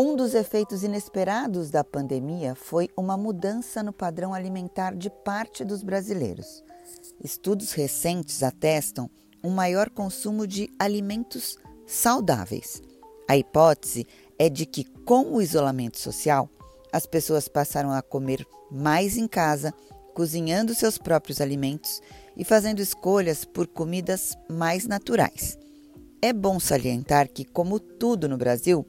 Um dos efeitos inesperados da pandemia foi uma mudança no padrão alimentar de parte dos brasileiros. Estudos recentes atestam um maior consumo de alimentos saudáveis. A hipótese é de que, com o isolamento social, as pessoas passaram a comer mais em casa, cozinhando seus próprios alimentos e fazendo escolhas por comidas mais naturais. É bom salientar que, como tudo no Brasil,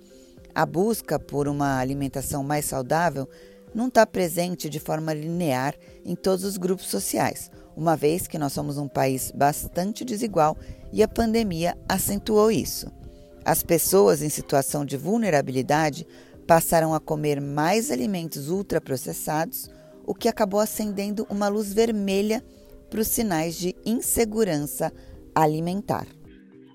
a busca por uma alimentação mais saudável não está presente de forma linear em todos os grupos sociais, uma vez que nós somos um país bastante desigual e a pandemia acentuou isso. As pessoas em situação de vulnerabilidade passaram a comer mais alimentos ultraprocessados, o que acabou acendendo uma luz vermelha para os sinais de insegurança alimentar.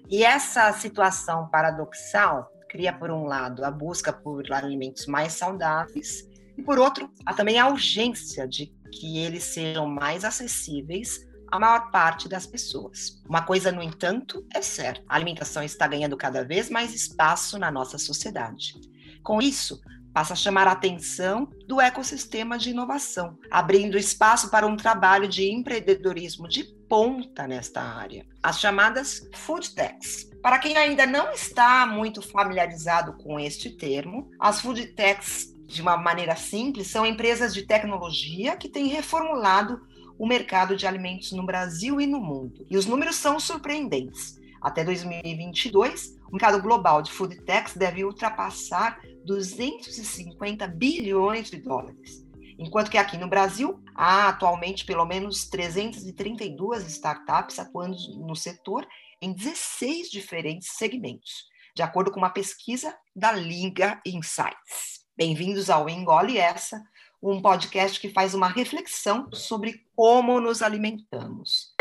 E essa situação paradoxal cria, por um lado, a busca por alimentos mais saudáveis, e, por outro, há também a urgência de que eles sejam mais acessíveis à maior parte das pessoas. Uma coisa, no entanto, é certa: a alimentação está ganhando cada vez mais espaço na nossa sociedade. Com isso, passa a chamar a atenção do ecossistema de inovação, abrindo espaço para um trabalho de empreendedorismo de ponta nesta área, as chamadas food techs. Para quem ainda não está muito familiarizado com este termo, as food techs, de uma maneira simples, são empresas de tecnologia que têm reformulado o mercado de alimentos no Brasil e no mundo. E os números são surpreendentes. Até 2022, o mercado global de food techs deve ultrapassar 250 bilhões de dólares. Enquanto que aqui no Brasil há atualmente pelo menos 332 startups atuando no setor em 16 diferentes segmentos, de acordo com uma pesquisa da Liga Insights. Bem-vindos ao Engole Essa, um podcast que faz uma reflexão sobre como nos alimentamos.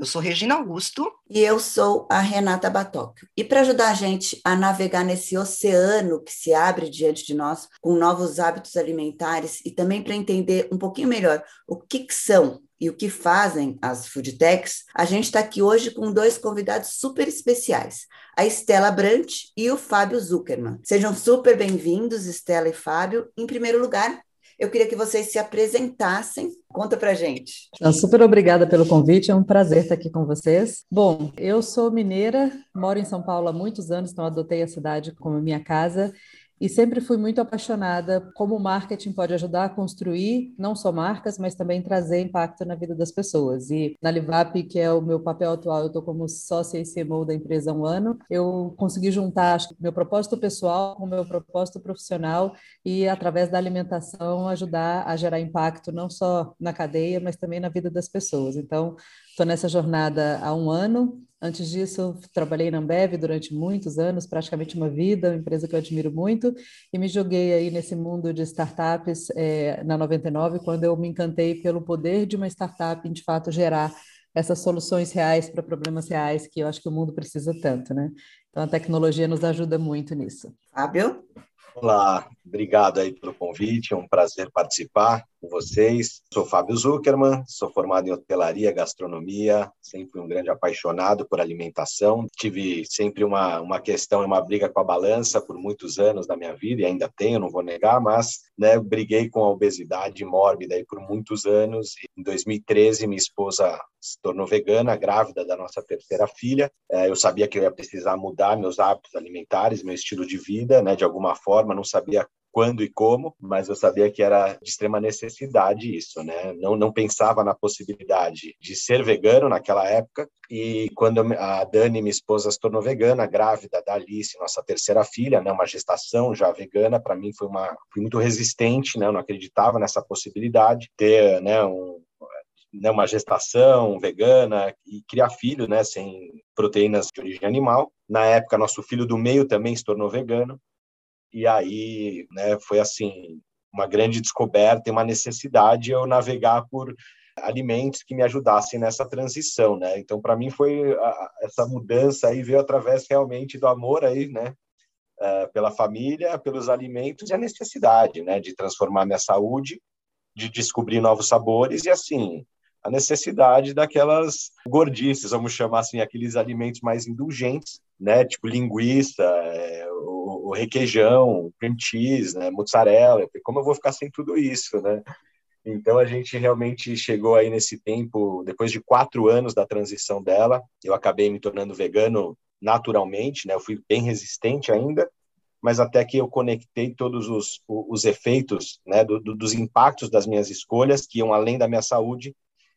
Eu sou Regina Augusto. E eu sou a Renata Batocchio. E para ajudar a gente a navegar nesse oceano que se abre diante de nós, com novos hábitos alimentares, e também para entender um pouquinho melhor o que, que são e o que fazem as food techs, a gente está aqui hoje com dois convidados super especiais, a Estela Brant e o Fábio Zuckerman. Sejam super bem-vindos, Estela e Fábio. Em primeiro lugar, eu queria que vocês se apresentassem. Conta pra gente. Então, super obrigada pelo convite, é um prazer estar aqui com vocês. Bom, eu sou mineira, moro em São Paulo há muitos anos, então adotei a cidade como minha casa e sempre fui muito apaixonada como o marketing pode ajudar a construir não só marcas, mas também trazer impacto na vida das pessoas. E na Livap, que é o meu papel atual, eu estou como sócia e CMO da empresa há um ano, eu consegui juntar acho, meu propósito pessoal com meu propósito profissional e, através da alimentação, ajudar a gerar impacto não só na cadeia, mas também na vida das pessoas. Então, estou nessa jornada há um ano Antes disso, trabalhei na Ambev durante muitos anos, praticamente uma vida, uma empresa que eu admiro muito, e me joguei aí nesse mundo de startups é, na 99, quando eu me encantei pelo poder de uma startup em, de fato, gerar essas soluções reais para problemas reais que eu acho que o mundo precisa tanto, né? Então, a tecnologia nos ajuda muito nisso. Fábio? Olá, obrigado aí pelo convite, é um prazer participar com vocês. Sou Fábio Zuckerman, sou formado em hotelaria, gastronomia, sempre um grande apaixonado por alimentação. Tive sempre uma, uma questão, uma briga com a balança por muitos anos da minha vida, e ainda tenho, não vou negar, mas né, briguei com a obesidade mórbida aí por muitos anos. Em 2013, minha esposa se tornou vegana, grávida da nossa terceira filha. É, eu sabia que eu ia precisar mudar meus hábitos alimentares, meu estilo de vida, né, de alguma forma, não sabia quando e como, mas eu sabia que era de extrema necessidade isso, né? Não, não pensava na possibilidade de ser vegano naquela época. E quando a Dani, minha esposa, se tornou vegana, grávida da Alice, nossa terceira filha, né? Uma gestação já vegana, para mim foi uma fui muito resistente, né? Eu não acreditava nessa possibilidade ter, né? Um, né, uma gestação vegana e criar filho, né, sem proteínas de origem animal. Na época, nosso filho do meio também se tornou vegano e aí né, foi assim uma grande descoberta e uma necessidade eu navegar por alimentos que me ajudassem nessa transição, né? Então, para mim foi a, essa mudança aí veio através realmente do amor aí, né? Uh, pela família, pelos alimentos e a necessidade, né? De transformar minha saúde, de descobrir novos sabores e assim a necessidade daquelas gordices, vamos chamar assim, aqueles alimentos mais indulgentes, né? Tipo linguiça, é, o, requeijão, cream cheese, né? Mozzarella. Como eu vou ficar sem tudo isso, né? Então a gente realmente chegou aí nesse tempo, depois de quatro anos da transição dela, eu acabei me tornando vegano naturalmente, né? Eu fui bem resistente ainda, mas até que eu conectei todos os, os efeitos, né, do, do, dos impactos das minhas escolhas que iam além da minha saúde,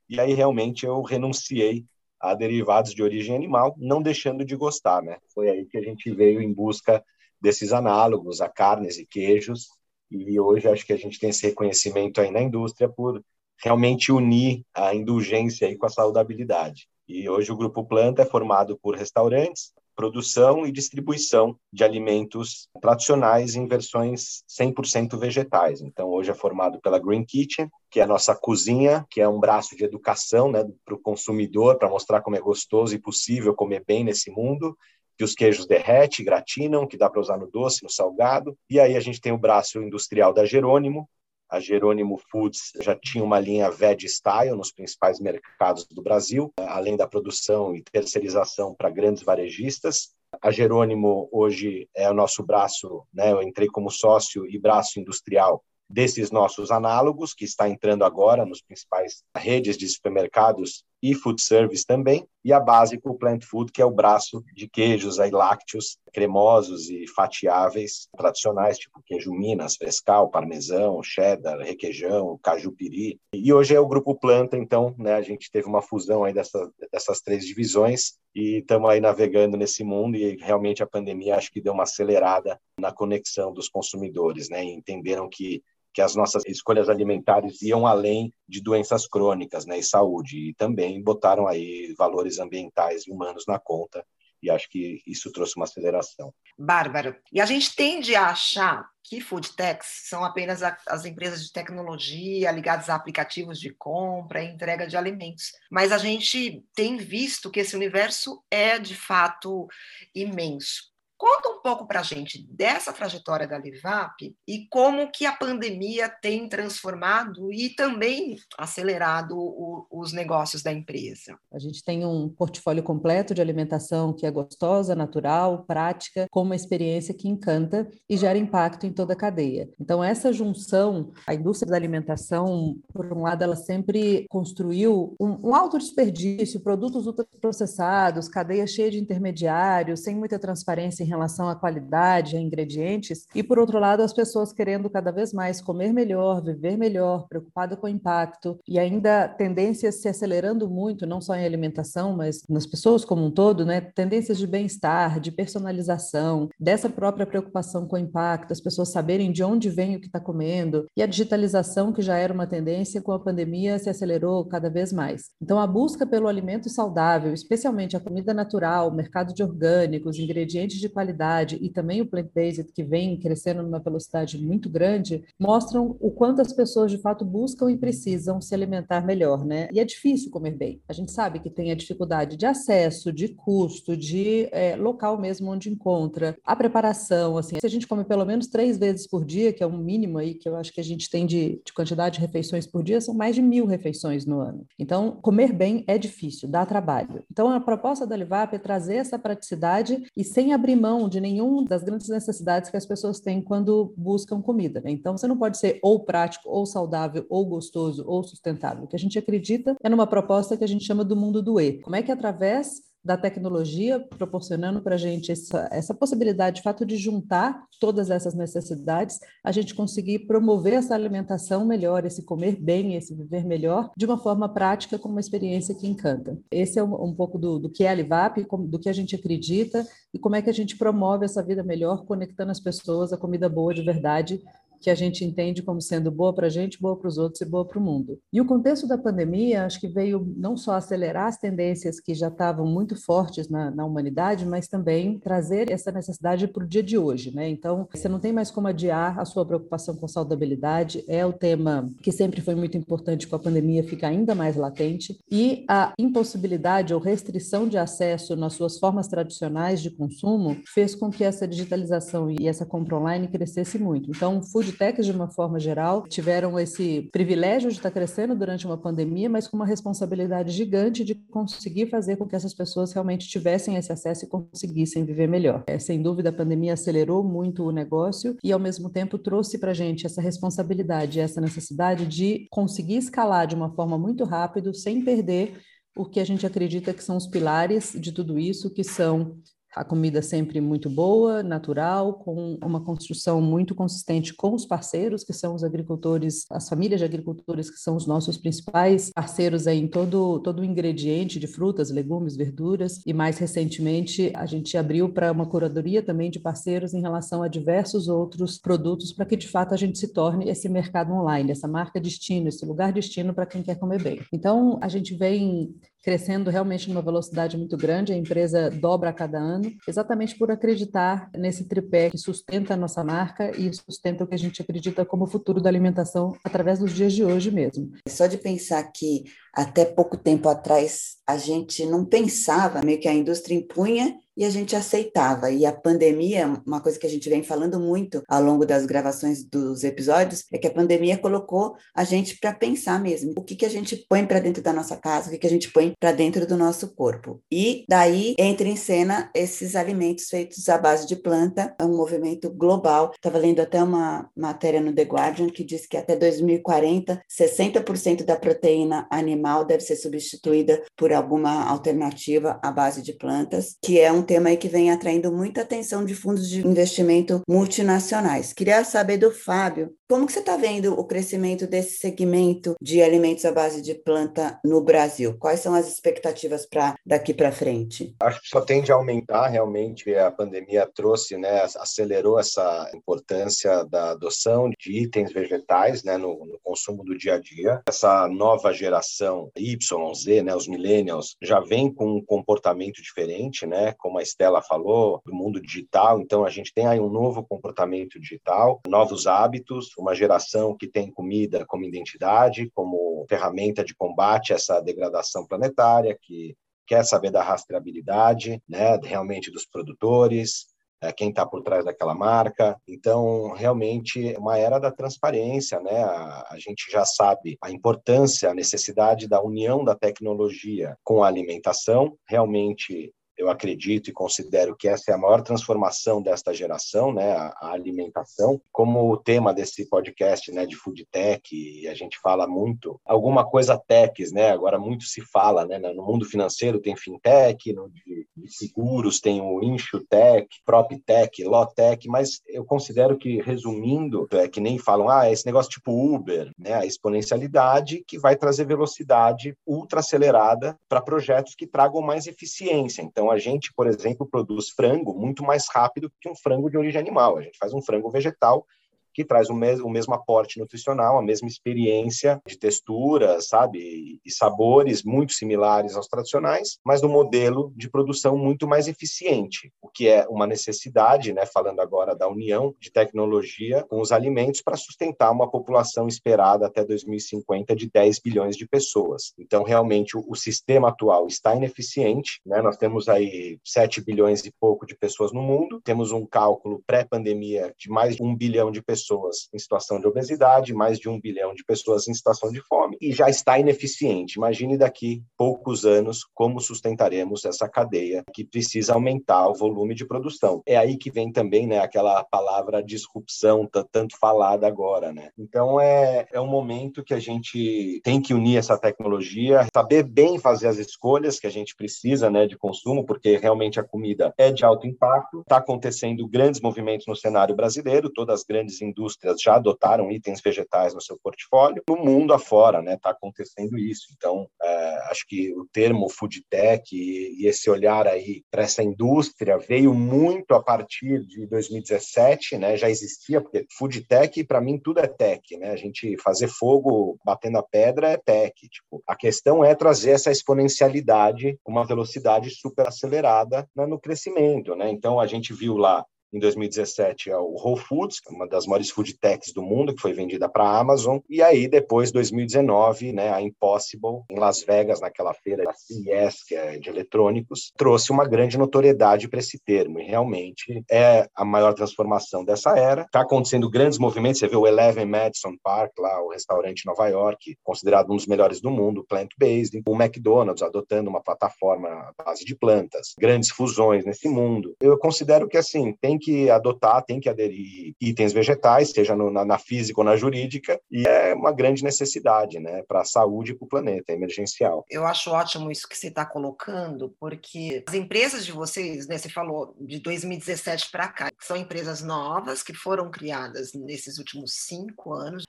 e aí realmente eu renunciei a derivados de origem animal, não deixando de gostar, né? Foi aí que a gente veio em busca desses análogos a carnes e queijos, e hoje acho que a gente tem esse reconhecimento aí na indústria por realmente unir a indulgência aí com a saudabilidade. E hoje o Grupo Planta é formado por restaurantes, produção e distribuição de alimentos tradicionais em versões 100% vegetais. Então, hoje é formado pela Green Kitchen, que é a nossa cozinha, que é um braço de educação né, para o consumidor, para mostrar como é gostoso e possível comer bem nesse mundo que os queijos derrete, gratinam, que dá para usar no doce, no salgado. E aí a gente tem o braço industrial da Jerônimo. A Jerônimo Foods já tinha uma linha veg style nos principais mercados do Brasil, além da produção e terceirização para grandes varejistas. A Jerônimo hoje é o nosso braço, né? Eu entrei como sócio e braço industrial desses nossos análogos, que está entrando agora nos principais redes de supermercados e food service também, e a básico Plant Food, que é o braço de queijos aí, lácteos cremosos e fatiáveis tradicionais, tipo queijo Minas, frescal, parmesão, cheddar, requeijão, caju-piri. E hoje é o grupo Planta, então, né, a gente teve uma fusão aí dessa, dessas três divisões e estamos aí navegando nesse mundo e realmente a pandemia acho que deu uma acelerada na conexão dos consumidores, né, e entenderam que que as nossas escolhas alimentares iam além de doenças crônicas né, e saúde, e também botaram aí valores ambientais e humanos na conta, e acho que isso trouxe uma aceleração. Bárbaro, e a gente tende a achar que food techs são apenas as empresas de tecnologia ligadas a aplicativos de compra e entrega de alimentos, mas a gente tem visto que esse universo é de fato imenso. Conta um pouco para a gente dessa trajetória da Livap e como que a pandemia tem transformado e também acelerado o, os negócios da empresa. A gente tem um portfólio completo de alimentação que é gostosa, natural, prática, com uma experiência que encanta e gera impacto em toda a cadeia. Então, essa junção, a indústria da alimentação, por um lado, ela sempre construiu um, um alto desperdício, produtos ultraprocessados, cadeia cheia de intermediários, sem muita transparência em relação à qualidade, a ingredientes, e por outro lado, as pessoas querendo cada vez mais comer melhor, viver melhor, preocupada com o impacto, e ainda tendências se acelerando muito, não só em alimentação, mas nas pessoas como um todo, né? Tendências de bem-estar, de personalização, dessa própria preocupação com o impacto, as pessoas saberem de onde vem o que está comendo, e a digitalização, que já era uma tendência, com a pandemia se acelerou cada vez mais. Então, a busca pelo alimento saudável, especialmente a comida natural, mercado de orgânicos, ingredientes de qualidade e também o plant-based que vem crescendo numa velocidade muito grande, mostram o quanto as pessoas de fato buscam e precisam se alimentar melhor, né? E é difícil comer bem. A gente sabe que tem a dificuldade de acesso, de custo, de é, local mesmo onde encontra, a preparação, assim, se a gente come pelo menos três vezes por dia, que é um mínimo aí que eu acho que a gente tem de, de quantidade de refeições por dia, são mais de mil refeições no ano. Então, comer bem é difícil, dá trabalho. Então, a proposta da Livap é trazer essa praticidade e sem abrir mão de nenhuma das grandes necessidades que as pessoas têm quando buscam comida. Né? Então, você não pode ser ou prático, ou saudável, ou gostoso, ou sustentável. O que a gente acredita é numa proposta que a gente chama do mundo do E. Como é que através da tecnologia, proporcionando para a gente essa, essa possibilidade, de fato, de juntar todas essas necessidades, a gente conseguir promover essa alimentação melhor, esse comer bem, esse viver melhor, de uma forma prática, com uma experiência que encanta. Esse é um, um pouco do, do que é a Livap, do que a gente acredita e como é que a gente promove essa vida melhor, conectando as pessoas à comida boa de verdade, que a gente entende como sendo boa para a gente, boa para os outros e boa para o mundo. E o contexto da pandemia, acho que veio não só acelerar as tendências que já estavam muito fortes na, na humanidade, mas também trazer essa necessidade para o dia de hoje, né? Então, você não tem mais como adiar a sua preocupação com saudabilidade, é o tema que sempre foi muito importante com a pandemia, fica ainda mais latente, e a impossibilidade ou restrição de acesso nas suas formas tradicionais de consumo fez com que essa digitalização e essa compra online crescesse muito. Então, food foodtechs, de uma forma geral, tiveram esse privilégio de estar crescendo durante uma pandemia, mas com uma responsabilidade gigante de conseguir fazer com que essas pessoas realmente tivessem esse acesso e conseguissem viver melhor. É, sem dúvida, a pandemia acelerou muito o negócio e, ao mesmo tempo, trouxe para a gente essa responsabilidade, essa necessidade de conseguir escalar de uma forma muito rápida, sem perder o que a gente acredita que são os pilares de tudo isso, que são a comida sempre muito boa, natural, com uma construção muito consistente com os parceiros, que são os agricultores, as famílias de agricultores, que são os nossos principais parceiros em todo, todo o ingrediente de frutas, legumes, verduras. E mais recentemente, a gente abriu para uma curadoria também de parceiros em relação a diversos outros produtos, para que de fato a gente se torne esse mercado online, essa marca destino, esse lugar destino para quem quer comer bem. Então, a gente vem crescendo realmente numa velocidade muito grande, a empresa dobra a cada ano, exatamente por acreditar nesse tripé que sustenta a nossa marca e sustenta o que a gente acredita como o futuro da alimentação através dos dias de hoje mesmo. Só de pensar que até pouco tempo atrás a gente não pensava, meio que a indústria impunha e a gente aceitava. E a pandemia, uma coisa que a gente vem falando muito ao longo das gravações dos episódios, é que a pandemia colocou a gente para pensar mesmo o que, que a gente põe para dentro da nossa casa, o que, que a gente põe para dentro do nosso corpo. E daí entra em cena esses alimentos feitos à base de planta, é um movimento global. Estava lendo até uma matéria no The Guardian que diz que até 2040, 60% da proteína animal deve ser substituída por alguma alternativa à base de plantas, que é um tema aí que vem atraindo muita atenção de fundos de investimento multinacionais. Queria saber do Fábio, como que você está vendo o crescimento desse segmento de alimentos à base de planta no Brasil? Quais são as expectativas para daqui para frente? Acho que só tende a aumentar realmente. A pandemia trouxe, né, acelerou essa importância da adoção de itens vegetais, né, no, no consumo do dia a dia. Essa nova geração Y, Z, né, os millennials, já vem com um comportamento diferente, né, como a Estela falou, do mundo digital. Então a gente tem aí um novo comportamento digital, novos hábitos uma geração que tem comida como identidade, como ferramenta de combate a essa degradação planetária, que quer saber da rastreabilidade, né, realmente dos produtores, é, quem está por trás daquela marca. Então, realmente, uma era da transparência, né? A, a, gente já sabe a importância, a necessidade da união da tecnologia com a alimentação. Realmente, eu acredito e considero que essa é a maior transformação desta geração, né, a, a, alimentação. Como o tema desse podcast, né, de food tech, e a gente fala muito alguma coisa techs, né? Agora muito se fala, né, no mundo financeiro tem fintech, no de, de seguros tem o insurtech, proptech, lotech, mas eu considero que resumindo, é que nem falam, ah, esse negócio tipo Uber, né, a exponencialidade que vai trazer velocidade ultra acelerada para projetos que tragam mais eficiência. Então então, a gente, por exemplo, produz frango muito mais rápido que um frango de origem animal. A gente faz um frango vegetal que traz o mesmo, o mesmo aporte nutricional, a mesma experiência de textura, sabe, e sabores muito similares aos tradicionais, mas no modelo de produção muito mais eficiente, o que é uma necessidade, né, falando agora da união de tecnologia com os alimentos para sustentar uma população esperada até 2050 de 10 bilhões de pessoas. Então, realmente, o, o sistema atual está ineficiente, né? Nós temos aí 7 bilhões e pouco de pessoas no mundo, temos um cálculo pré-pandemia de mais de um bilhão de pessoas pessoas em situação de obesidade, mais de um bilhão de pessoas em situação de fome, e já está ineficiente. Imagine daqui poucos anos como sustentaremos essa cadeia que precisa aumentar o volume de produção. É aí que vem também né, aquela palavra disrupção, tanto falada agora. Né? Então, é, é um momento que a gente tem que unir essa tecnologia, saber bem fazer as escolhas que a gente precisa né, de consumo, porque realmente a comida é de alto impacto. Está acontecendo grandes movimentos no cenário brasileiro, todas as grandes indústrias já adotaram itens vegetais no seu portfólio. No mundo afora, né, está acontecendo isso. Então, é, acho que o termo food tech e, e esse olhar aí para essa indústria veio muito a partir de 2017, né? Já existia porque food tech para mim tudo é tech, né? A gente fazer fogo batendo a pedra é tech. Tipo, a questão é trazer essa exponencialidade, uma velocidade super acelerada né, no crescimento, né? Então a gente viu lá em 2017 é o Whole Foods, uma das maiores food techs do mundo, que foi vendida para a Amazon. E aí, depois, 2019, né, a Impossible, em Las Vegas, naquela feira da CES, que é de eletrônicos, trouxe uma grande notoriedade para esse termo. E realmente é a maior transformação dessa era. Está acontecendo grandes movimentos. Você vê o Eleven Madison Park, lá, o restaurante em Nova York, considerado um dos melhores do mundo, plant-based. O McDonald's adotando uma plataforma à base de plantas. Grandes fusões nesse mundo. Eu considero que, assim, tem que adotar, tem que aderir itens vegetais, seja no, na, na, física ou na jurídica, e é uma grande necessidade, né, para a saúde e para o planeta, é emergencial. Eu acho ótimo isso que você está colocando, porque as empresas de vocês, né, você falou de 2017 para cá, são empresas novas que foram criadas nesses últimos cinco anos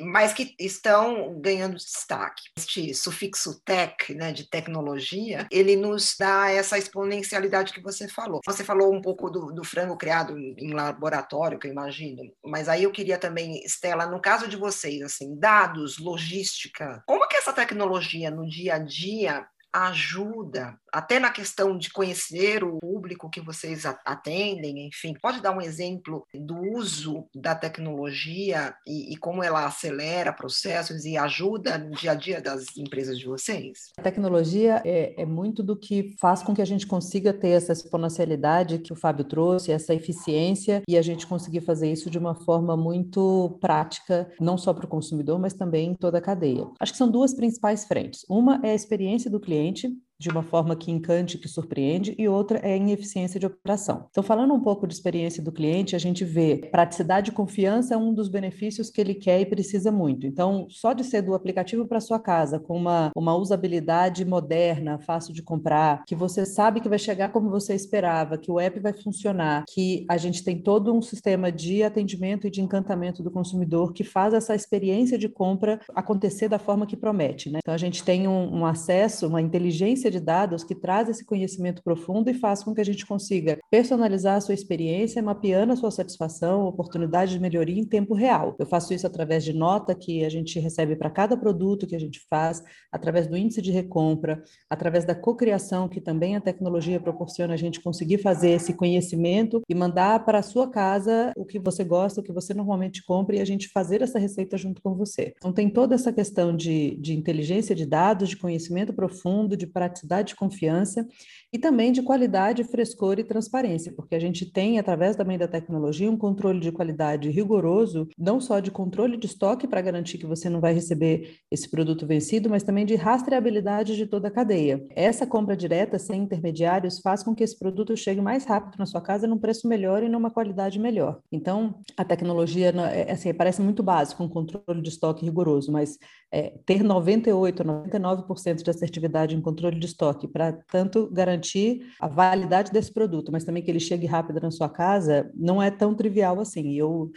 mas que estão ganhando destaque. Este sufixo tech, né, de tecnologia, ele nos dá essa exponencialidade que você falou. Você falou um pouco do, do frango criado em laboratório, que eu imagino, mas aí eu queria também, Estela, no caso de vocês, assim, dados, logística, como que essa tecnologia no dia a dia ajuda até na questão de conhecer o público que vocês atendem, enfim, pode dar um exemplo do uso da tecnologia e, e, como ela acelera processos e ajuda no dia a dia das empresas de vocês? A tecnologia é, é muito do que faz com que a gente consiga ter essa exponencialidade que o Fábio trouxe, essa eficiência e a gente conseguir fazer isso de uma forma muito prática, não só para o consumidor, mas também em toda a cadeia. Acho que são duas principais frentes. Uma é a experiência do cliente, cliente de uma forma que encante, que surpreende, e outra é em eficiência de operação. Então, falando um pouco de experiência do cliente, a gente vê praticidade e confiança é um dos benefícios que ele quer e precisa muito. Então, só de ser do aplicativo para sua casa, com uma, uma usabilidade moderna, fácil de comprar, que você sabe que vai chegar como você esperava, que o app vai funcionar, que a gente tem todo um sistema de atendimento e de encantamento do consumidor que faz essa experiência de compra acontecer da forma que promete. Né? Então, a gente tem um, um acesso, uma inteligência de dados que traz esse conhecimento profundo e faz com que a gente consiga personalizar a sua experiência, mapeando a sua satisfação, oportunidade de melhoria em tempo real. Eu faço isso através de nota que a gente recebe para cada produto que a gente faz, através do índice de recompra, através da cocriação que também a tecnologia proporciona a gente conseguir fazer esse conhecimento e mandar para a sua casa o que você gosta, o que você normalmente compra e a gente fazer essa receita junto com você. Então tem toda essa questão de, de inteligência de dados, de conhecimento profundo, de praticidade de confiança e também de qualidade, frescor e transparência, porque a gente tem, através também da tecnologia, um controle de qualidade rigoroso, não só de controle de estoque para garantir que você não vai receber esse produto vencido, mas também de rastreabilidade de toda a cadeia. Essa compra direta, sem intermediários, faz com que esse produto chegue mais rápido na sua casa, num preço melhor e numa qualidade melhor. Então, a tecnologia, é, assim, parece muito básico, um controle de estoque rigoroso, mas é, ter 98, 99% de assertividade em controle de estoque, para tanto garantir a validade desse produto, mas também que ele chegue rápido na sua casa, não é tão trivial assim. Eu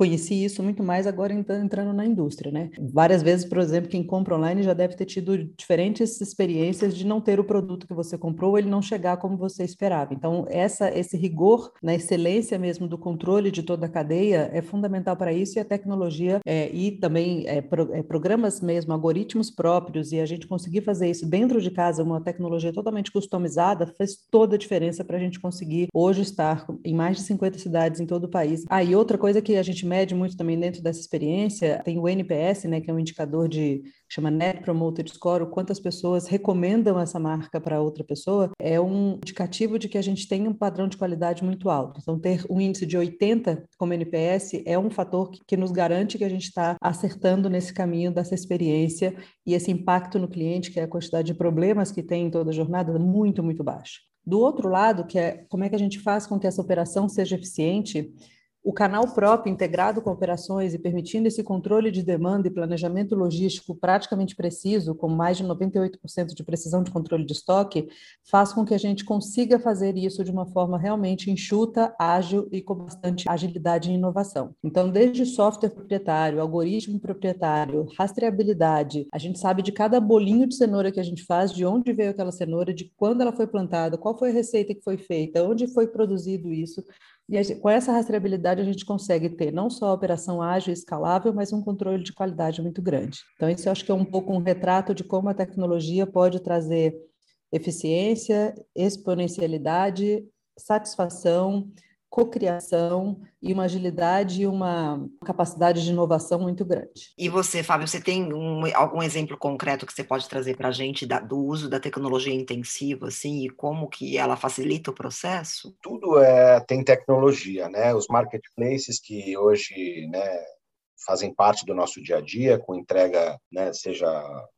conheci isso muito mais agora entrando na indústria, né? Várias vezes, por exemplo, quem compra online já deve ter tido diferentes experiências de não ter o produto que você comprou, ou ele não chegar como você esperava. Então, essa, esse rigor na excelência mesmo do controle de toda a cadeia é fundamental para isso e a tecnologia é, e também é, pro, é, programas mesmo, algoritmos próprios e a gente conseguir fazer isso dentro de casa, uma tecnologia totalmente customizada, faz toda a diferença para a gente conseguir hoje estar em mais de 50 cidades em todo o país. Ah, e outra coisa que a gente mede muito também dentro dessa experiência, tem o NPS, né, que é um indicador de chama Net Promoter Score, o quanto as pessoas recomendam essa marca para outra pessoa, é um indicativo de que a gente tem um padrão de qualidade muito alto. Então, ter um índice de 80 como NPS é um fator que, que nos garante que a gente está acertando nesse caminho dessa experiência e esse impacto no cliente, que é a quantidade de problemas que tem em toda a jornada, muito, muito baixo. Do outro lado, que é como é que a gente faz com que essa operação seja eficiente, o canal próprio, integrado com operações e permitindo esse controle de demanda e planejamento logístico praticamente preciso, com mais de 98% de precisão de controle de estoque, faz com que a gente consiga fazer isso de uma forma realmente enxuta, ágil e com bastante agilidade e inovação. Então, desde software proprietário, algoritmo proprietário, rastreabilidade, a gente sabe de cada bolinho de cenoura que a gente faz, de onde veio aquela cenoura, de quando ela foi plantada, qual foi a receita que foi feita, onde foi produzido isso, e com essa rastreabilidade, a gente consegue ter não só a operação ágil e escalável, mas um controle de qualidade muito grande. Então, isso eu acho que é um pouco um retrato de como a tecnologia pode trazer eficiência, exponencialidade, satisfação, cocriação e uma agilidade e uma capacidade de inovação muito grande. E você, Fábio, você tem um, algum exemplo concreto que você pode trazer para a gente da, do uso da tecnologia intensiva, assim, e como que ela facilita o processo? Tudo é, tem tecnologia, né? Os marketplaces que hoje, né, fazem parte do nosso dia a dia, com entrega, né, seja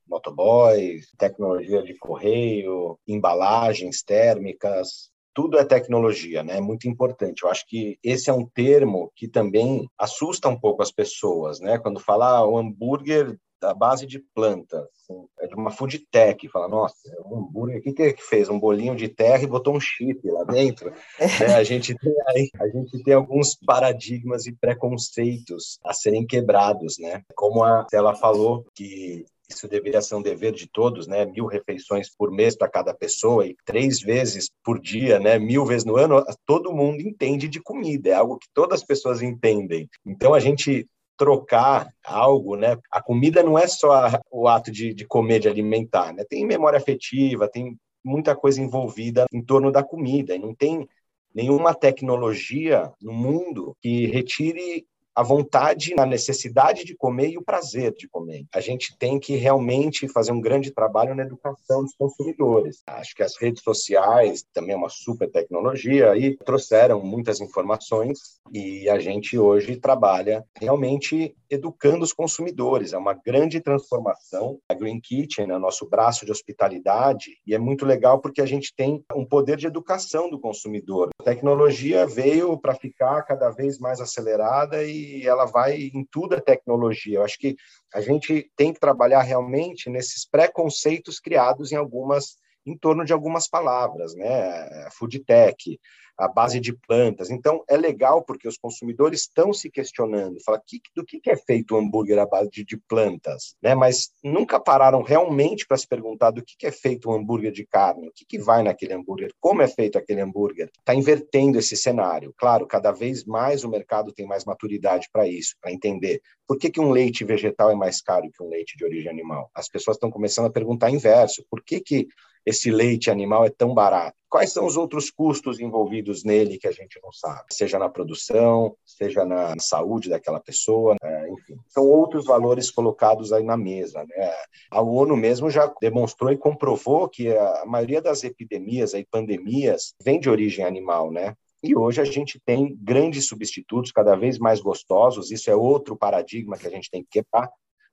motoboy, tecnologia de correio, embalagens térmicas, tudo é tecnologia, né? É muito importante. Eu acho que esse é um termo que também assusta um pouco as pessoas, né? Quando fala ah, o hambúrguer da base de planta, assim, é de uma food tech, fala, nossa, é um hambúrguer, o que que, é que fez? Um bolinho de terra e botou um chip lá dentro. É. a, gente tem aí, a gente tem alguns paradigmas e preconceitos a serem quebrados, né? Como a ela falou que isso deveria ser um dever de todos, né? Mil refeições por mês para cada pessoa e três vezes por dia, né? Mil vezes no ano. Todo mundo entende de comida, é algo que todas as pessoas entendem. Então a gente trocar algo, né? A comida não é só o ato de, de comer, de alimentar, né? Tem memória afetiva, tem muita coisa envolvida em torno da comida e não tem nenhuma tecnologia no mundo que retire a vontade, a necessidade de comer e o prazer de comer. A gente tem que realmente fazer um grande trabalho na educação dos consumidores. Acho que as redes sociais também é uma super tecnologia e trouxeram muitas informações e a gente hoje trabalha realmente educando os consumidores. É uma grande transformação. A Green Kitchen é nosso braço de hospitalidade e é muito legal porque a gente tem um poder de educação do consumidor. A tecnologia veio para ficar cada vez mais acelerada e ela vai em tudo a tecnologia. Eu acho que a gente tem que trabalhar realmente nesses preconceitos criados em algumas em torno de algumas palavras, né? Food tech, a base de plantas. Então, é legal porque os consumidores estão se questionando, fala, que, do que é feito o hambúrguer à base de, de plantas, né? Mas nunca pararam realmente para se perguntar do que é feito o hambúrguer de carne, o que, que vai naquele hambúrguer, como é feito aquele hambúrguer. Está invertendo esse cenário. Claro, cada vez mais o mercado tem mais maturidade para isso, para entender por que, que um leite vegetal é mais caro que um leite de origem animal. As pessoas estão começando a perguntar inverso, por que, que esse leite animal é tão barato? Quais são os outros custos envolvidos nele que a gente não sabe? Seja na produção, seja na saúde daquela pessoa, né? enfim. São outros valores colocados aí na mesa. Né? A ONU mesmo já demonstrou e comprovou que a maioria das epidemias e pandemias vem de origem animal, né? E hoje a gente tem grandes substitutos, cada vez mais gostosos. Isso é outro paradigma que a gente tem que quebrar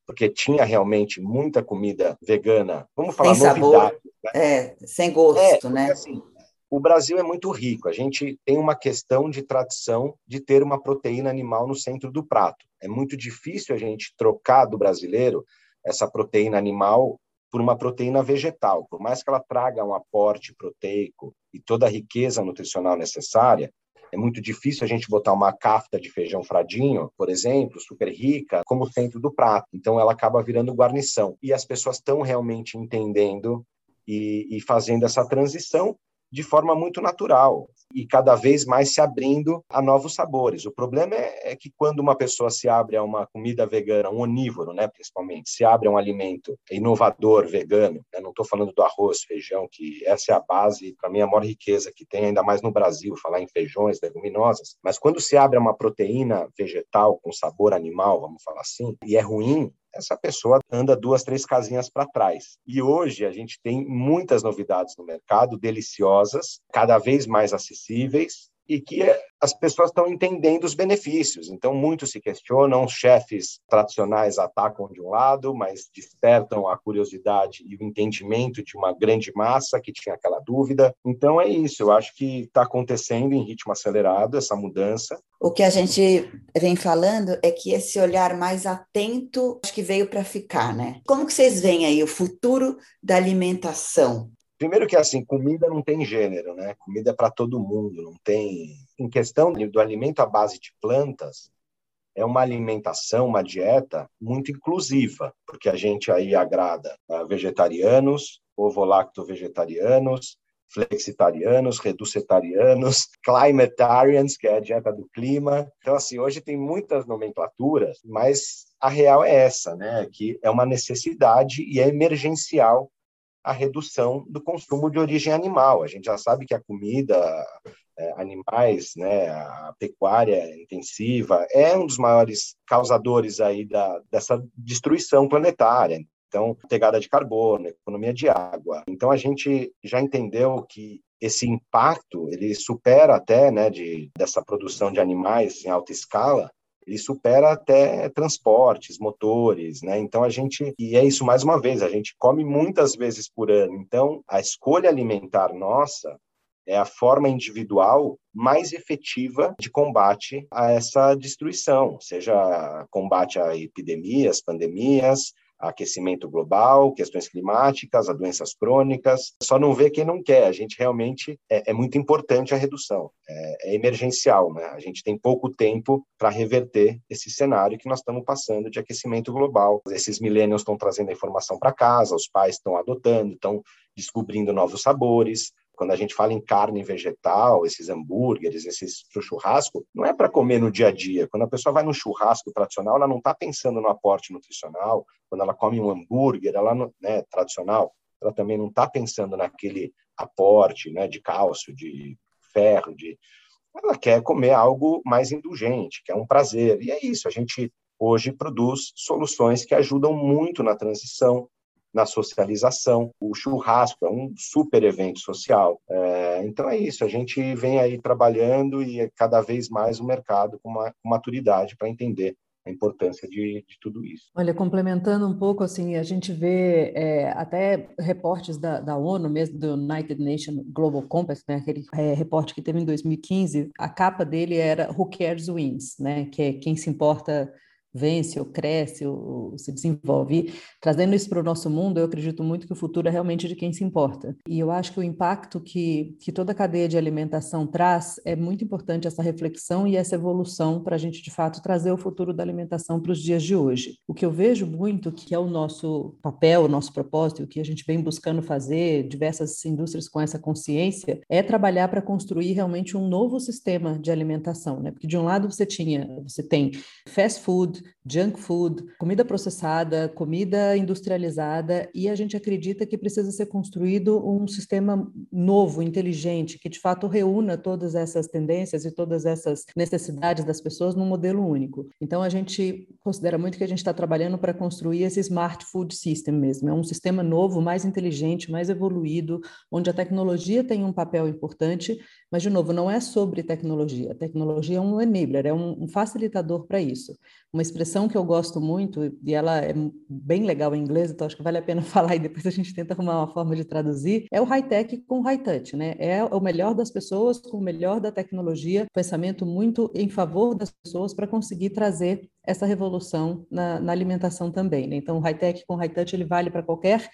porque tinha realmente muita comida vegana. Vamos falar sem sabor, né? é, sem gosto, é, porque, né? Assim, o Brasil é muito rico. A gente tem uma questão de tradição de ter uma proteína animal no centro do prato. É muito difícil a gente trocar do brasileiro essa proteína animal por uma proteína vegetal. Por mais que ela traga um aporte proteico e toda a riqueza nutricional necessária, é muito difícil a gente botar uma cafta de feijão fradinho, por exemplo, super rica, como centro do prato. Então ela acaba virando guarnição. E as pessoas estão realmente entendendo e, e fazendo essa transição de forma muito natural e cada vez mais se abrindo a novos sabores. O problema é, é, que quando uma pessoa se abre a uma comida vegana, um onívoro, né, principalmente, se abre a um alimento inovador vegano, né, não estou falando do arroz, feijão, que essa é a base, para mim, a maior riqueza que tem, ainda mais no Brasil, falar em feijões, leguminosas, mas quando se abre a uma proteína vegetal com sabor animal, vamos falar assim, e é ruim, essa pessoa anda duas, três casinhas para trás. E hoje a gente tem muitas novidades no mercado, deliciosas, cada vez mais acessíveis, e que as pessoas estão entendendo os benefícios. Então, muitos se questionam, chefes tradicionais atacam de um lado, mas despertam a curiosidade e o entendimento de uma grande massa que tinha aquela dúvida. Então, é isso. Eu acho que está acontecendo em ritmo acelerado essa mudança. O que a gente vem falando é que esse olhar mais atento, acho que veio para ficar, né? Como que vocês veem aí o futuro da alimentação? Primeiro que assim, comida não tem gênero, né? Comida é para todo mundo, não tem. Em questão do alimento à base de plantas, é uma alimentação, uma dieta muito inclusiva, porque a gente aí agrada vegetarianos, ovo-lacto-vegetarianos, flexitarianos, reducetarianos, climatarians, que é a dieta do clima. Então, assim, hoje tem muitas nomenclaturas, mas a real é essa, né? Que é uma necessidade e é emergencial a redução do consumo de origem animal. A gente já sabe que a comida é, animais, né, a pecuária intensiva, é um dos maiores causadores aí da, dessa destruição planetária. Então, pegada de carbono, economia de água. Então, a gente já entendeu que esse impacto ele supera até né, de, dessa produção de animais em alta escala ele supera até transportes, motores, né? Então a gente e é isso mais uma vez, a gente come muitas vezes por ano. Então a escolha alimentar nossa é a forma individual mais efetiva de combate a essa destruição, seja combate a epidemias, pandemias, aquecimento global, questões climáticas, a doenças crônicas. Só não vê quem não quer. A gente realmente é, é muito importante a redução. É, é, emergencial, né? A gente tem pouco tempo para reverter esse cenário que nós estamos passando de aquecimento global. Esses millennials estão trazendo a informação para casa, os pais estão adotando, estão descobrindo novos sabores. Quando a gente fala em carne vegetal, esses hambúrgueres, esses churrasco, não é para comer no dia a dia. Quando a pessoa vai no churrasco tradicional, ela não está pensando no aporte nutricional. Quando ela come um hambúrguer, ela né, tradicional, ela também não está pensando naquele aporte né, de cálcio, de ferro, de ela quer comer algo mais indulgente, que é um prazer. E é isso, a gente hoje produz soluções que ajudam muito na transição, na socialização. O churrasco é um super evento social. É, então é isso, a gente vem aí trabalhando e é cada vez mais o mercado com uma maturidade para entender a importância de, de, tudo isso. Olha, complementando um pouco, assim, a gente vê é, até reportes da, da, ONU, mesmo do United Nations Global Compact, né, aquele é, reporte que teve em 2015, a capa dele era Who Cares Wins, né, que é quem se importa vence ou cresce ou, se desenvolve. E, trazendo isso para o nosso mundo, eu acredito muito que o futuro é realmente de quem se importa. E eu acho que o impacto que, que toda a cadeia de alimentação traz é muito importante essa reflexão e essa evolução para a gente, de fato, trazer o futuro da alimentação para os dias de hoje. O que eu vejo muito que é o nosso papel, o nosso propósito, o que a gente vem buscando fazer, diversas indústrias com essa consciência, é trabalhar para construir realmente um novo sistema de alimentação, né? Porque de um lado você tinha, você tem fast food, junk food, comida processada, comida industrializada, e a gente acredita que precisa ser construído um sistema novo, inteligente, que de fato reúna todas essas tendências e todas essas necessidades das pessoas num modelo único. Então a gente considera muito que a gente está trabalhando para construir esse smart food system mesmo, é um sistema novo, mais inteligente, mais evoluído, onde a tecnologia tem um papel importante, mas de novo, não é sobre tecnologia. A tecnologia é um enabler, é um facilitador para isso. Uma expressão que eu gosto muito, e ela é bem legal em inglês, então acho que vale a pena falar e depois a gente tenta arrumar uma forma de traduzir, é o high-tech com high-touch, né? É o melhor das pessoas com o melhor da tecnologia, pensamento muito em favor das pessoas para conseguir trazer essa revolução na, na alimentação também, né? Então, o high-tech com high-touch, ele vale para qualquer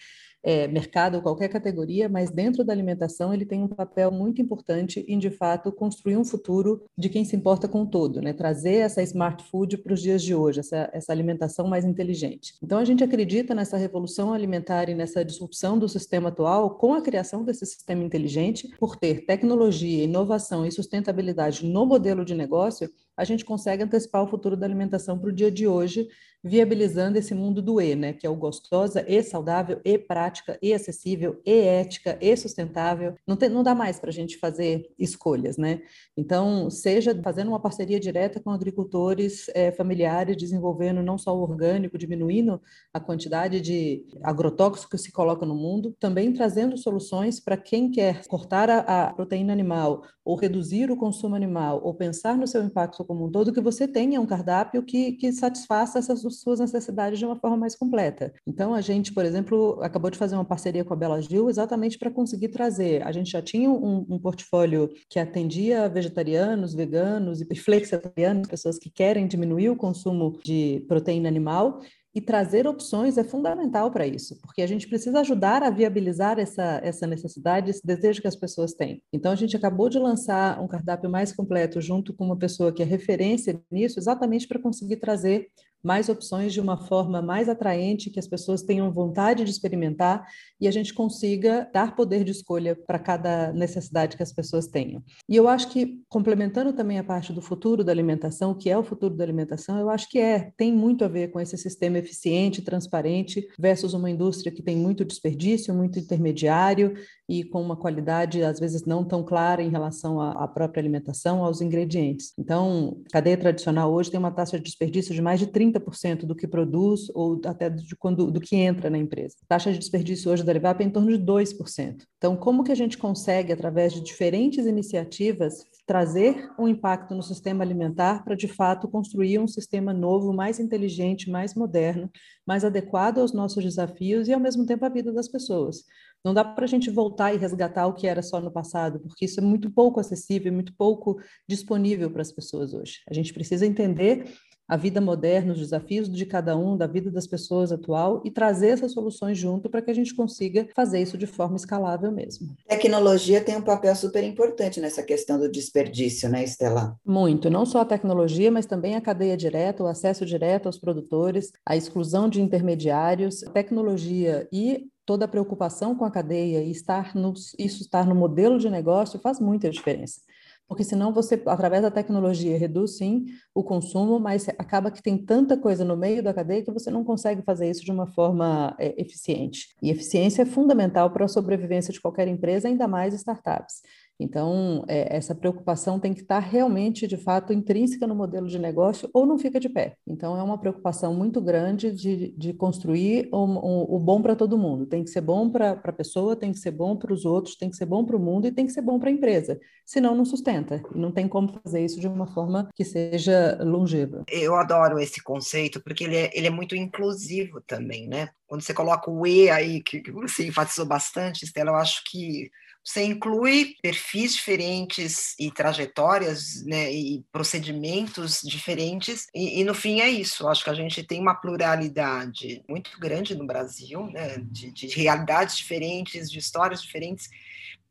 é, mercado, qualquer categoria, mas dentro da alimentação ele tem um papel muito importante em, de fato, construir um futuro de quem se importa com o todo, né? trazer essa smart food para os dias de hoje, essa, essa alimentação mais inteligente. Então, a gente acredita nessa revolução alimentar e nessa disrupção do sistema atual com a criação desse sistema inteligente, por ter tecnologia, inovação e sustentabilidade no modelo de negócio, a gente consegue antecipar o futuro da alimentação para o dia de hoje, viabilizando esse mundo do E, né, que é o gostosa e saudável e prática e acessível e ética e sustentável. Não, tem, não dá mais para a gente fazer escolhas, né? Então, seja fazendo uma parceria direta com agricultores é, familiares, desenvolvendo não só o orgânico, diminuindo a quantidade de agrotóxicos que se coloca no mundo, também trazendo soluções para quem quer cortar a, a proteína animal ou reduzir o consumo animal ou pensar no seu impacto como um todo, que você tenha um cardápio que, que satisfaça essas suas necessidades de uma forma mais completa. Então, a gente, por exemplo, acabou de fazer uma parceria com a Bela Gil exatamente para conseguir trazer. A gente já tinha um, um portfólio que atendia vegetarianos, veganos e flexitarianos, pessoas que querem diminuir o consumo de proteína animal, e trazer opções é fundamental para isso, porque a gente precisa ajudar a viabilizar essa, essa necessidade, esse desejo que as pessoas têm. Então, a gente acabou de lançar um cardápio mais completo junto com uma pessoa que é referência nisso, exatamente para conseguir trazer mais opções de uma forma mais atraente, que as pessoas tenham vontade de experimentar e a gente consiga dar poder de escolha para cada necessidade que as pessoas tenham. E eu acho que, complementando também a parte do futuro da alimentação, que é o futuro da alimentação, eu acho que é, tem muito a ver com esse sistema eficiente, transparente, versus uma indústria que tem muito desperdício, muito intermediário e com uma qualidade, às vezes, não tão clara em relação à própria alimentação, aos ingredientes. Então, a cadeia tradicional hoje tem uma taxa de desperdício de mais de 30% do que produz ou até de quando, do que entra na empresa. A taxa de desperdício hoje da Levap é em torno de 2%. Então, como que a gente consegue, através de diferentes iniciativas, trazer um impacto no sistema alimentar para, de fato, construir um sistema novo, mais inteligente, mais moderno, mais adequado aos nossos desafios e, ao mesmo tempo, à vida das pessoas. Não dá para a gente voltar e resgatar o que era só no passado, porque isso é muito pouco acessível, muito pouco disponível para as pessoas hoje. A gente precisa entender a vida moderna, os desafios de cada um, da vida das pessoas atual e trazer essas soluções junto para que a gente consiga fazer isso de forma escalável mesmo. Tecnologia tem um papel super importante nessa questão do desperdício, né, Estela? Muito, não só a tecnologia, mas também a cadeia direta, o acesso direto aos produtores, a exclusão de intermediários, a tecnologia e toda a preocupação com a cadeia e estar no, isso estar no modelo de negócio faz muita diferença. Porque senão você, através da tecnologia, reduz sim o consumo, mas acaba que tem tanta coisa no meio da cadeia que você não consegue fazer isso de uma forma é, eficiente. E eficiência é fundamental para a sobrevivência de qualquer empresa, ainda mais startups. Então, é, essa preocupação tem que estar realmente, de fato, intrínseca no modelo de negócio ou não fica de pé. Então, é uma preocupação muito grande de, de construir o bom para todo mundo. Tem que ser bom para a pessoa, tem que ser bom para os outros, tem que ser bom para o mundo e tem que ser bom para a empresa. Senão, não sustenta. E não tem como fazer isso de uma forma que seja longeva. Eu adoro esse conceito porque ele é, ele é muito inclusivo também, né? Quando você coloca o E aí, que, que você enfatizou bastante, Estela, eu acho que você inclui perfis diferentes e trajetórias né, e procedimentos diferentes, e, e, no fim é isso. Acho que a gente tem uma pluralidade muito grande no Brasil, né, de, de realidades diferentes, de histórias diferentes,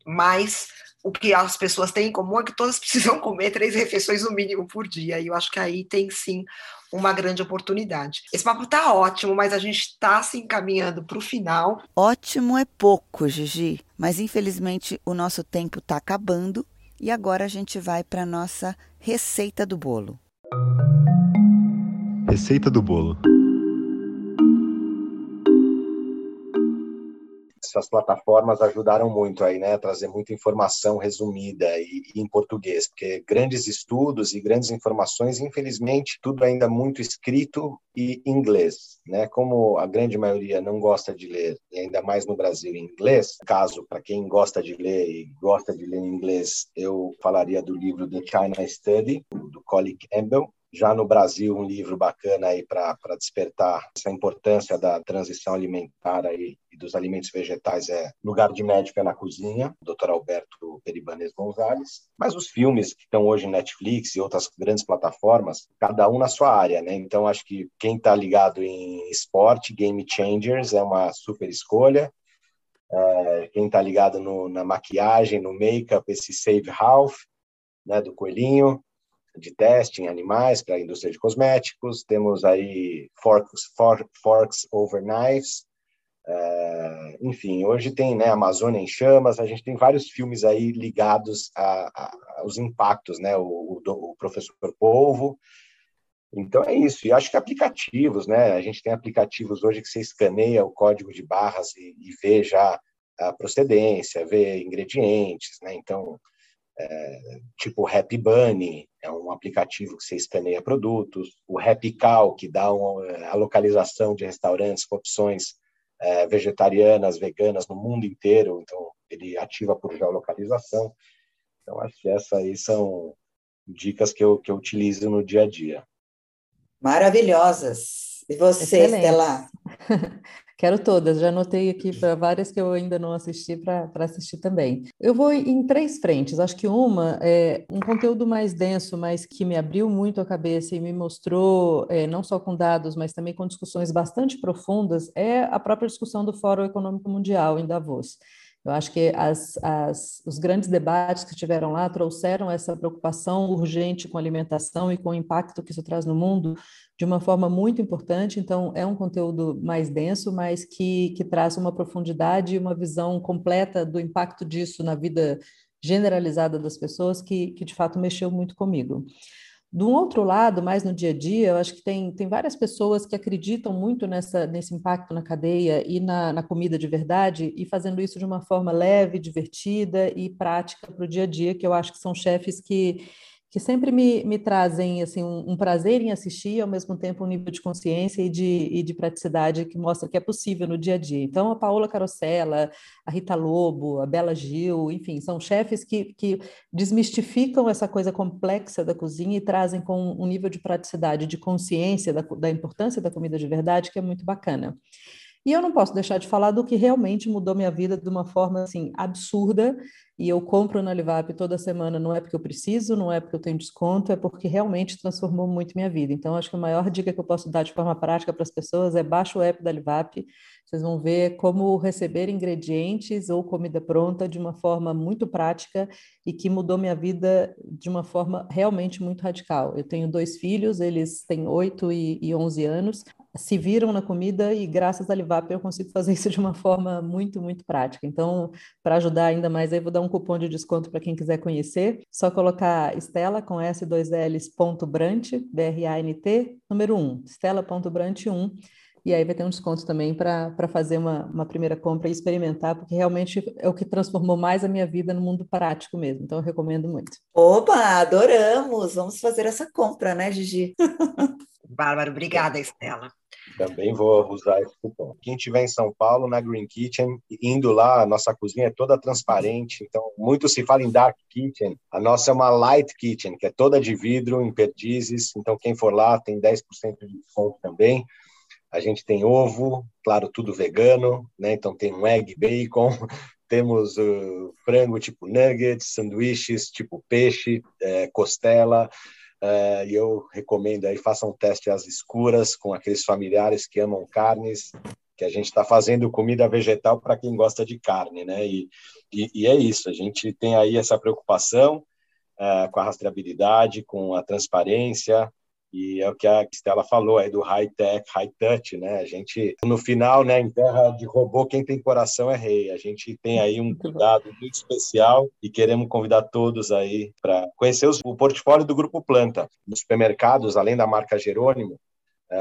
mas o que as pessoas têm em comum é que todas precisam comer três refeições no mínimo por dia, e eu acho que aí tem sim uma grande oportunidade. Esse papo tá ótimo, mas a gente está se encaminhando para o final. Ótimo é pouco, Gigi, mas infelizmente o nosso tempo está acabando e agora a gente vai para nossa receita do bolo. Receita do bolo. Essas plataformas ajudaram muito aí, né, a trazer muita informação resumida e, e, em português, porque grandes estudos e grandes informações, infelizmente, tudo ainda muito escrito e inglês, né? Como a grande maioria não gosta de ler, e ainda mais no Brasil em inglês, caso para quem gosta de ler e gosta de ler em inglês, eu falaria do livro The China Study do Colin Campbell, já no Brasil um livro bacana aí para despertar essa importância da transição alimentar aí e dos alimentos vegetais é Lugar de Médica na Cozinha, Dr. Alberto Peribanes Gonzalez. Mas os filmes que estão hoje em Netflix e outras grandes plataformas, cada um na sua área, né? Então acho que quem está ligado em esporte, Game Changers é uma super escolha. É, quem está ligado no, na maquiagem, no make-up, esse Save Half, né, do Coelhinho de teste em animais para a indústria de cosméticos, temos aí Forks, for, forks Over Knives, é, enfim, hoje tem né, Amazônia em Chamas, a gente tem vários filmes aí ligados a, a, aos impactos, né, o, o, Professor Polvo, então é isso, e acho que aplicativos, né, a gente tem aplicativos hoje que você escaneia o código de barras e, e vê já a procedência, vê ingredientes, né, então é, tipo Happy Bunny, é um aplicativo que você escaneia produtos, o Cow, que dá uma, a localização de restaurantes com opções é, vegetarianas, veganas no mundo inteiro, então ele ativa por geolocalização. Então, acho que essas aí são dicas que eu, que eu utilizo no dia a dia. Maravilhosas. E você. Estela? Quero todas, já anotei aqui para várias que eu ainda não assisti para assistir também. Eu vou em três frentes. Acho que uma é um conteúdo mais denso, mas que me abriu muito a cabeça e me mostrou, é, não só com dados, mas também com discussões bastante profundas, é a própria discussão do Fórum Econômico Mundial em Davos Eu acho que as, as, os grandes debates que tiveram lá trouxeram essa preocupação urgente com alimentação e com o impacto que isso traz no mundo de uma forma muito importante. Então, é um conteúdo mais denso, mas que, que traz uma profundidade e uma visão completa do impacto disso na vida generalizada das pessoas, que, que de fato mexeu muito comigo. Do outro lado, mais no dia a dia, eu acho que tem, tem várias pessoas que acreditam muito nessa, nesse impacto na cadeia e na, na comida de verdade, e fazendo isso de uma forma leve, divertida e prática para o dia a dia, que eu acho que são chefes que que sempre me, me trazem assim um, um, prazer em assistir, ao mesmo tempo um nível de consciência e de, e de praticidade que mostra que é possível no dia a dia. Então, a Paola Carosella, a Rita Lobo, a Bela Gil, enfim, são chefes que, que desmistificam essa coisa complexa da cozinha e trazem com um nível de praticidade, de consciência da, da importância da comida de verdade que é muito bacana. E eu não posso deixar de falar do que realmente mudou minha vida de uma forma assim absurda. E eu compro na Livap toda semana, não é porque eu preciso, não é porque eu tenho desconto, é porque realmente transformou muito minha vida. Então, acho que a maior dica que eu posso dar de forma prática para as pessoas é baixa o app da Livap. Vocês vão ver como receber ingredientes ou comida pronta de uma forma muito prática e que mudou minha vida de uma forma realmente muito radical. Eu tenho dois filhos, eles têm 8 e 11 anos se viram na comida e graças a Livap eu consigo fazer isso de uma forma muito, muito prática. Então, para ajudar ainda mais, aí vou dar um cupom de desconto para quem quiser conhecer. Só colocar Estela com S2Ls ponto Brant, B-R-A-N-T, número 1, Estela.brant 1. E aí vai ter um desconto também para fazer uma, uma primeira compra e experimentar, porque realmente é o que transformou mais a minha vida no mundo prático mesmo. Então eu recomendo muito. Opa, adoramos! Vamos fazer essa compra, né, Gigi? Bárbara, obrigada, Estela. Também vou usar esse cupom. Quem estiver em São Paulo, na Green Kitchen, indo lá, a nossa cozinha é toda transparente, então muito se fala em Dark Kitchen. A nossa é uma Light Kitchen, que é toda de vidro, em perdizes, então quem for lá tem 10% de desconto também. A gente tem ovo, claro, tudo vegano, né? Então tem um egg bacon, temos uh, frango tipo nuggets, sanduíches tipo peixe, é, costela, Uh, e eu recomendo aí, façam um teste às escuras com aqueles familiares que amam carnes, que a gente está fazendo comida vegetal para quem gosta de carne, né? E, e, e, é isso, a gente tem aí essa preocupação uh, com a rastreabilidade, com a transparência, e é o que a Estela falou aí do high tech, high touch, né? A gente, no final, né, em terra de robô, quem tem coração é rei. A gente tem aí um cuidado muito especial e queremos convidar todos aí para conhecer os, o portfólio do Grupo Planta. Nos supermercados, além da marca Jerônimo,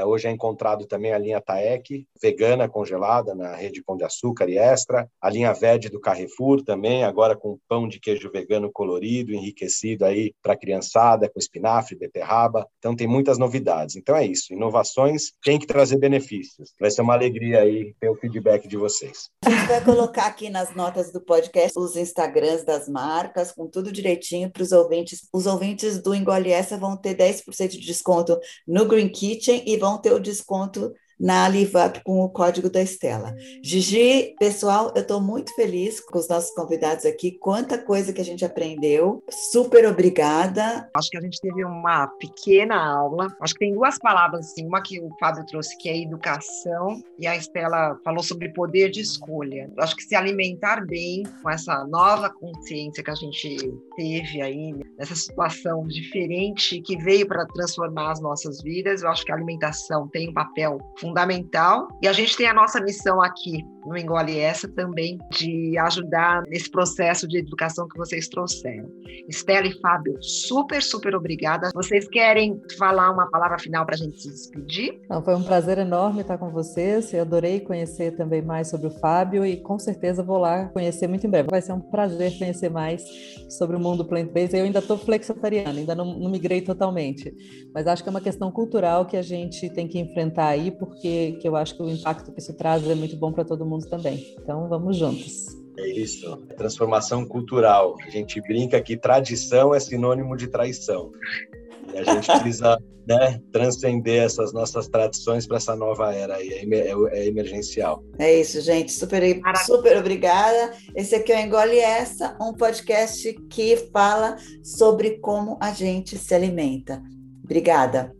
hoje é encontrado também a linha Taek, vegana congelada na rede Pão de Açúcar e Extra, a linha VED do Carrefour também, agora com pão de queijo vegano colorido, enriquecido aí para criançada, com espinafre, beterraba. Então tem muitas novidades. Então é isso, inovações tem que trazer benefícios. Vai ser uma alegria aí ter o feedback de vocês. A gente vai colocar aqui nas notas do podcast os Instagrams das marcas, com tudo direitinho para os ouvintes. Os ouvintes do Engole Essa vão ter 10% de desconto no Green Kitchen e vão ter o desconto na Livap com o código da Estela. Gigi, pessoal, eu estou muito feliz com os nossos convidados aqui, quanta coisa que a gente aprendeu. Super obrigada. Acho que a gente teve uma pequena aula. Acho que tem duas palavras, assim, uma que o Fábio trouxe, que é educação, e a Estela falou sobre poder de escolha. Acho que se alimentar bem com essa nova consciência que a gente teve aí, nessa situação diferente que veio para transformar as nossas vidas, eu acho que a alimentação tem um papel fundamental. E a gente tem a nossa missão aqui no Engole Essa também de ajudar nesse processo de educação que vocês trouxeram. Estela e Fábio, super, super obrigada. Vocês querem falar uma palavra final para a gente se despedir? Não, foi um prazer enorme estar com vocês. Eu adorei conhecer também mais sobre o Fábio e com certeza vou lá conhecer muito em breve. Vai ser um prazer conhecer mais sobre o mundo plant-based. Eu ainda estou flexitariana, ainda não, não migrei totalmente, mas acho que é uma questão cultural que a gente tem que enfrentar aí, porque que eu acho que o impacto que isso traz é muito bom para todo mundo mundo também. Então, vamos juntos. É isso, transformação cultural. A gente brinca que tradição é sinônimo de traição. E a gente precisa né, transcender essas nossas tradições para essa nova era aí, é, é, emergencial. É isso, gente. Super, super obrigada. Esse aqui é o Engole Essa, um podcast que fala sobre como a gente se alimenta. Obrigada.